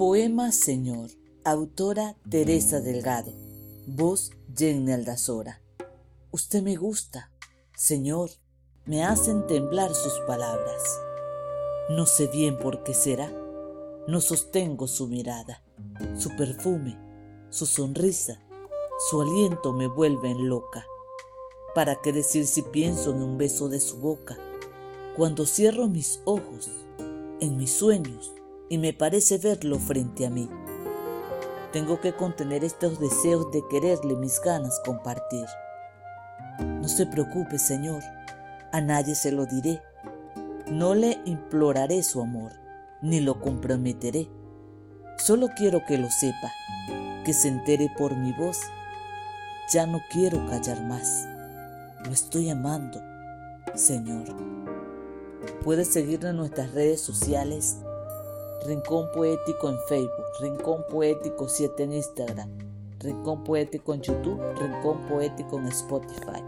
Poema Señor, autora Teresa Delgado, voz Jenny Aldazora. Usted me gusta, Señor, me hacen temblar sus palabras. No sé bien por qué será, no sostengo su mirada, su perfume, su sonrisa, su aliento me vuelven loca. ¿Para qué decir si pienso en un beso de su boca? Cuando cierro mis ojos, en mis sueños, y me parece verlo frente a mí. Tengo que contener estos deseos de quererle mis ganas compartir. No se preocupe, Señor, a nadie se lo diré. No le imploraré su amor, ni lo comprometeré. Solo quiero que lo sepa, que se entere por mi voz. Ya no quiero callar más. Lo estoy amando, Señor. Puedes seguirnos en nuestras redes sociales Rincón Poético en Facebook, Rincón Poético 7 en Instagram, Rincón Poético en YouTube, Rincón Poético en Spotify.